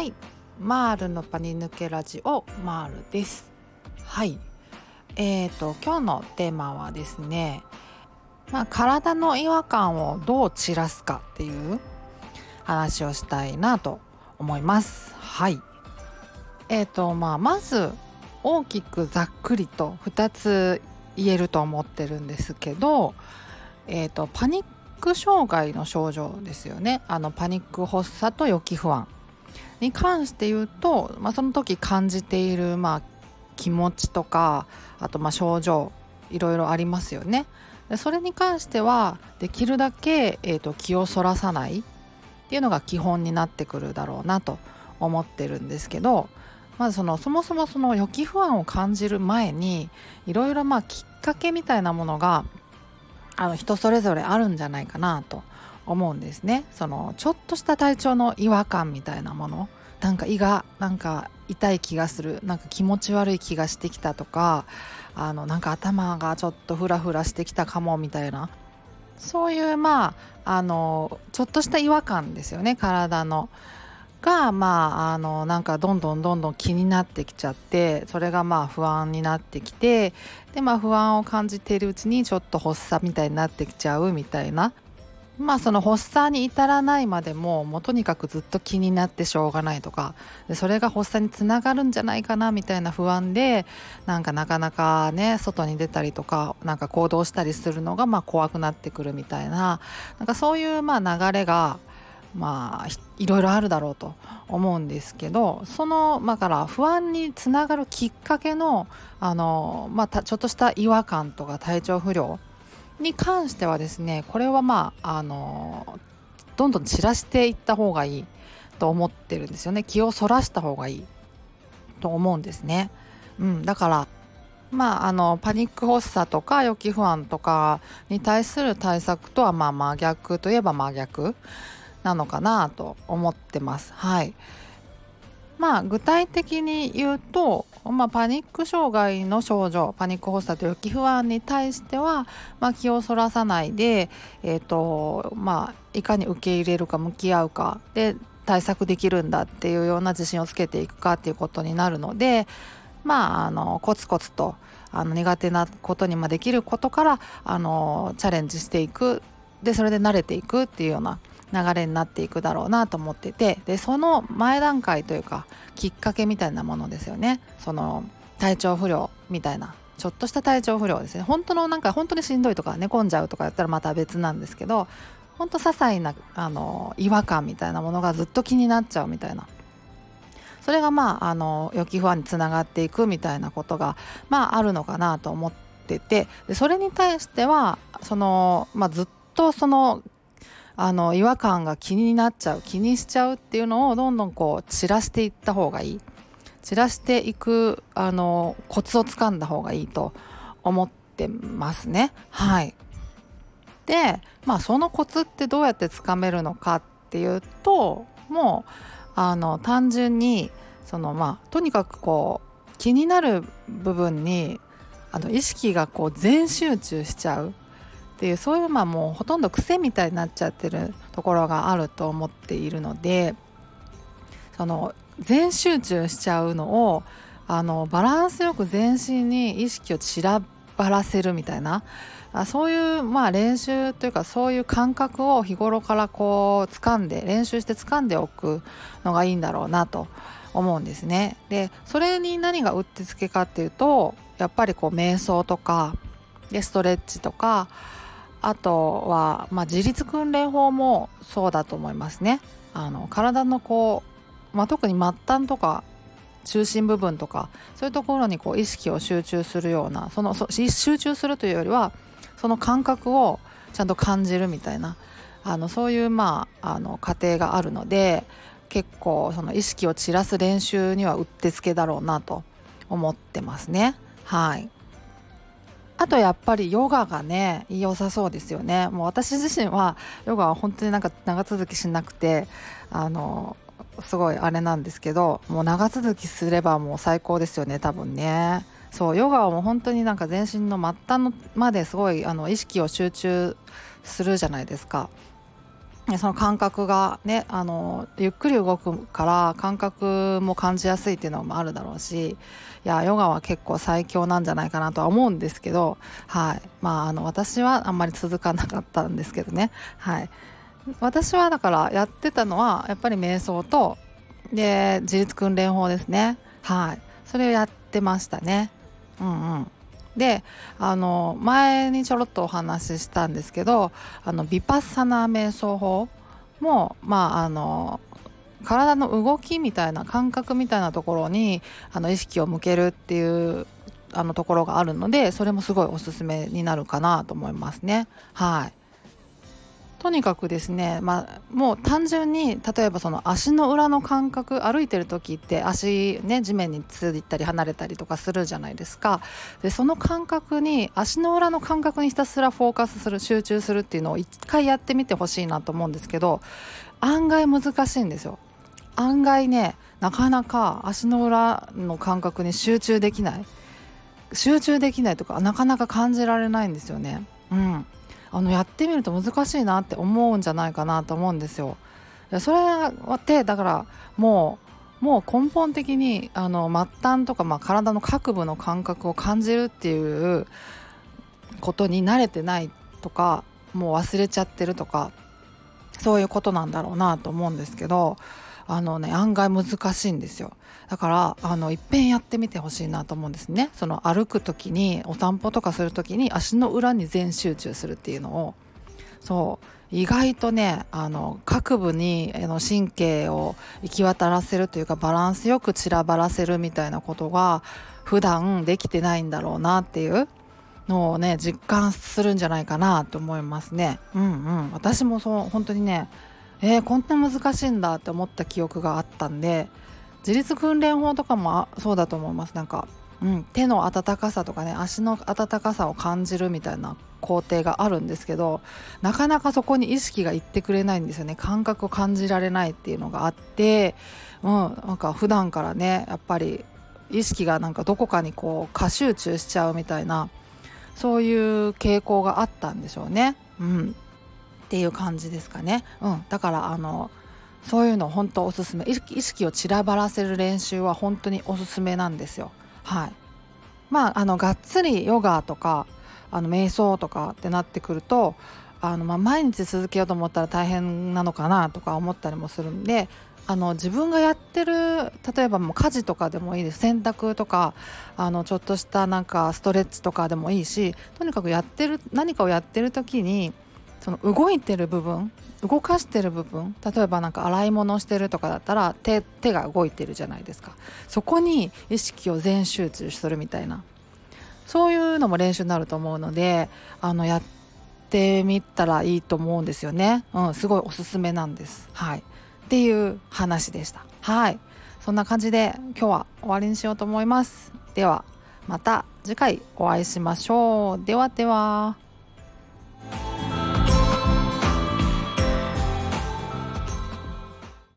はい。マールのパニ抜けラジオマールです。はい。えーと今日のテーマはですねまあ、体の違和感をどう散らすかっていう話をしたいなと思います。はい。えーとまあまず大きくざっくりと2つ言えると思ってるんですけどえーとパニック障害の症状ですよね。あのパニック発作と予期不安。に関して言うと、まあ、その時感じている、まあ、気持ちとかあとま症状いろいろありますよね。それに関してはできるだけ、えーと、気をそらさないっていうのが基本になってくるだろうなと思ってるんですけどまずそのそもそもその予期不安を感じる前にいろいろまあきっかけみたいなものがあの人それぞれあるんじゃないかなと思うんですね。そのちょっとした体調の違和感みたいなもの。なんか胃がなんか痛い気がする。なんか気持ち悪い気がしてきたとか。あのなんか頭がちょっとフラフラしてきたかもみたいな。そういうまああのちょっとした違和感ですよね。体の。がまああのなんかどんどんどんどん気になってきちゃって。それがまあ不安になってきて。でまあ不安を感じているうちにちょっと発作みたいになってきちゃうみたいな。まあその発作に至らないまでももうとにかくずっと気になってしょうがないとかそれが発作につながるんじゃないかなみたいな不安でなんかなかなかね外に出たりとかなんか行動したりするのがまあ怖くなってくるみたいななんかそういうまあ流れがまあいろいろあるだろうと思うんですけどそのまあから不安につながるきっかけのあの、まあ、ちょっとした違和感とか体調不良に関してはですねこれはまああのどんどん散らしていった方がいいと思ってるんですよね気をそらした方がいいと思うんですね。うん、だからまあ、あのパニック発作とか予期不安とかに対する対策とはまあ真逆といえば真逆なのかなと思ってます。はい、まあ具体的に言うと、まあ、パニック障害の症状パニック発作と予期不安に対しては、まあ、気をそらさないで、えーとまあ、いかに受け入れるか向き合うかで対策できるんだっていうような自信をつけていくかっていうことになるのでまああのコツコツとあの苦手なことにまできることからあのチャレンジしていく。でそれで慣れていくっていうような流れになっていくだろうなと思っててでその前段階というかきっかけみたいなものですよね。その体調不良みたいなちょっとした体調不良ですね。本当のなんか本当にしんどいとか寝込んじゃうとかやったらまた別なんですけど本当些細なあの違和感みたいなものがずっと気になっちゃうみたいな。それがまああの予期不安につながっていくみたいなことがまああるのかなと思っててでそれに対してはその、まあ、ずっとそのあの違和感が気になっちゃう気にしちゃうっていうのをどんどんこう散らしていった方がいい。散らしていくあのコツをつかんだ方がいいと思ってますね。はい。でまあそのコツってどうやってつかめるのかっていうともうあの単純にそのまあとにかくこう気になる部分にあの意識がこう全集中しちゃう。っていうそういうまあもうほとんど癖みたいになっちゃってるところがあると思っているのでその全集中しちゃうのをあのバランスよく全身に意識を散らばらせるみたいなあそういうまあ練習というかそういう感覚を日頃からこう掴んで練習して掴んでおくのがいいんだろうなと思うんですね。でそれに何がうってつけかっていうとやっぱりこう瞑想とかでストレッチとかあとは、まあ、自律訓練法もそうだと思いますね。あの体のこう、まあ、特に末端とか中心部分とかそういうところにこう意識を集中するようなその集中するというよりはその感覚をちゃんと感じるみたいなあのそういうまああの過程があるので結構その意識を散らす練習にはうってつけだろうなと思ってますね。はいあとやっぱりヨガがね良さそうですよね。もう私自身はヨガは本当になんか長続きしなくてあのすごいあれなんですけどもう長続きすればもう最高ですよね多分ね。そうヨガはもう本当になんか全身の末端のまですごいあの意識を集中するじゃないですか。その感覚がねあのゆっくり動くから感覚も感じやすいっていうのもあるだろうしいやヨガは結構最強なんじゃないかなとは思うんですけど、はい。まあ、あの私はあんまり続かなかったんですけどね、はい、私はだからやってたのはやっぱり瞑想とで自律訓練法ですね。はい。それをやってましたね。うんうん。であの前にちょろっとお話ししたんですけどあのビパッサナー瞑想法もまああの体の動きみたいな感覚みたいなところにあの意識を向けるっていうあのところがあるのでそれもすごいおすすめになるかなと思いますね。はいとにかくですね、まあ、もう単純に例えばその足の裏の感覚歩いてる時って足ね地面についたり離れたりとかするじゃないですか。でその感覚に足の裏の感覚にひたすらフォーカスする集中するっていうのを一回やってみてほしいなと思うんですけど案外難しいんですよ。案外ねなかなか足の裏の感覚に集中できない。集中できないとかなかなか感じられないんですよね。うん。あのやってみると難しいなって思うんじゃないかなと思うんですよ。それってだからもうもう根本的にあの末端とか、まあ、体の各部の感覚を感じるっていうことに慣れてないとかもう忘れちゃってるとかそういうことなんだろうなと思うんですけどあのね案外難しいんですよ。だからあのいっぺんやってみてほしいなと思うんですね。その歩く時にお散歩とかする時に足の裏に全集中するっていうのを。そう。意外とねあの各部にあの神経を行き渡らせるというかバランスよく散らばらせるみたいなことが普段できてないんだろうなっていうのをね実感するんじゃないかなと思いますね。うんうん、私もそう本当にねえー、こんな難しいんだって思った記憶があったんで自律訓練法とかもそうだと思います。なんか、うん、手の温かさとかね足の温かさを感じるみたいな工程があるんですけどなかなかそこに意識がいってくれないんですよね。感覚を感じられないっていうのがあって、うん、なんか普段からねやっぱり意識がなんかどこかにこう過集中しちゃうみたいなそういう傾向があったんでしょうね。うん。っていう感じですかね。うん、だからあのそういうの本当おすすめ意識を散らばらせる練習は本当におすすめなんですよ。はいまあ、あのがっつりヨガとかあの瞑想とかってなってくるとあの、まあ、毎日続けようと思ったら大変なのかなとか思ったりもするんであの自分がやってる例えばもう家事とかでもいいです洗濯とかあのちょっとしたなんかストレッチとかでもいいしとにかくやってる何かをやってる時にその動いてる部分動かしてる部分例えば何か洗い物してるとかだったら手手が動いてるじゃないですか。そこに意識を全集中するみたいな。そういうのも練習になると思うのであのやってみたらいいと思うんですよね、うん、すごいおすすめなんです。はい。っていう話でした。はい。そんな感じで今日は終わりにしようと思います。ではまた次回お会いしましょう。ではでは。